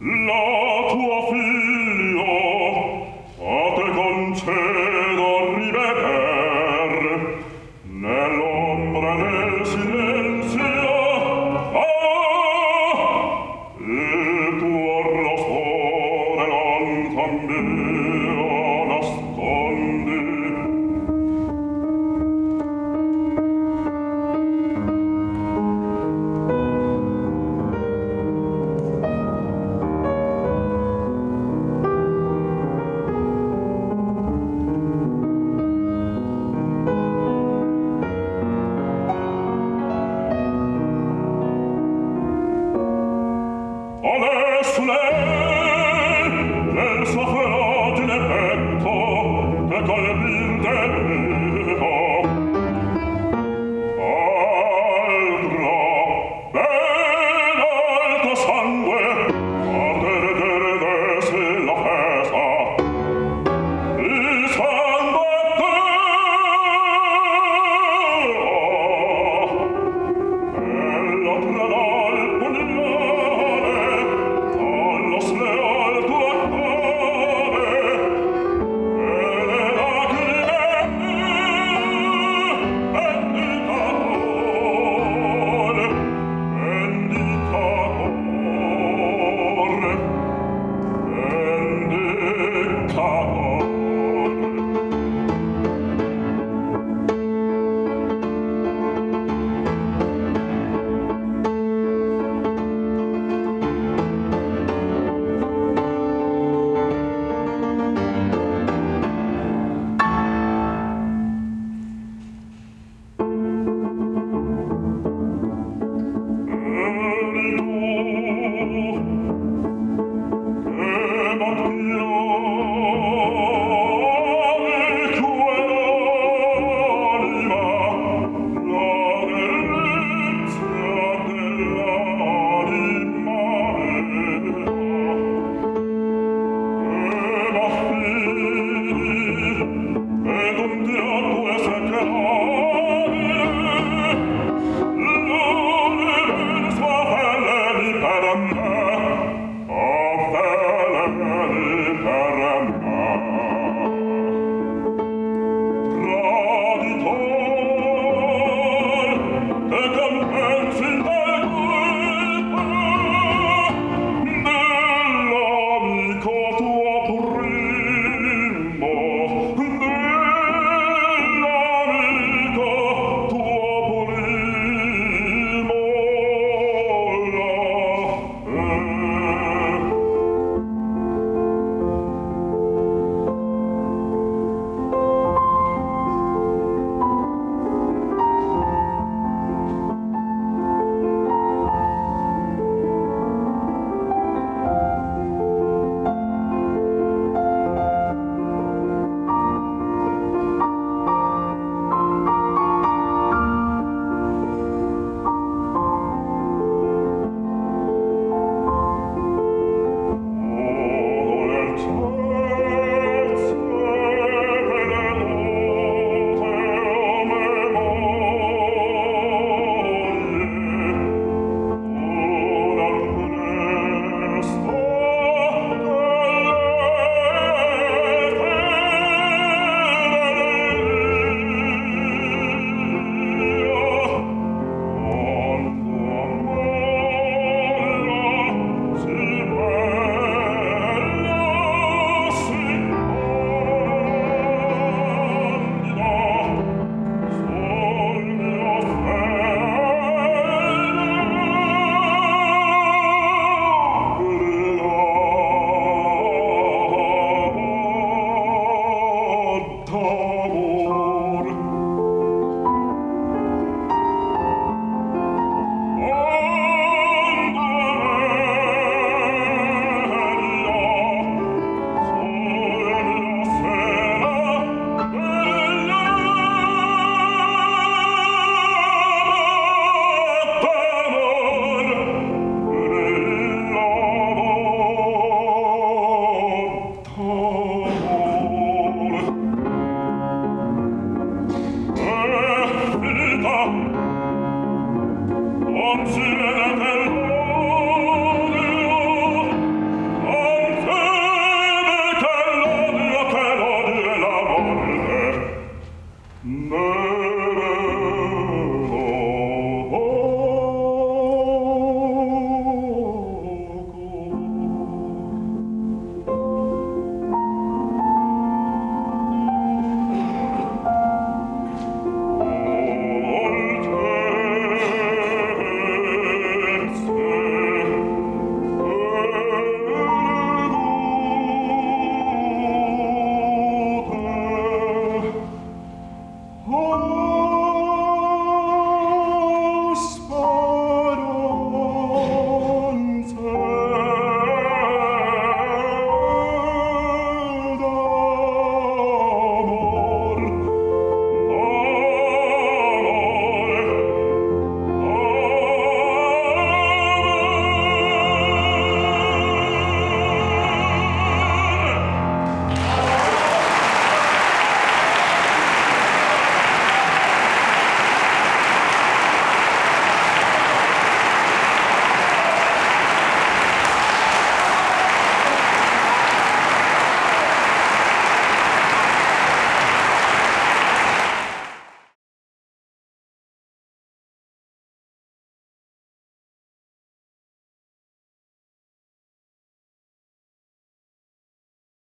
Babel.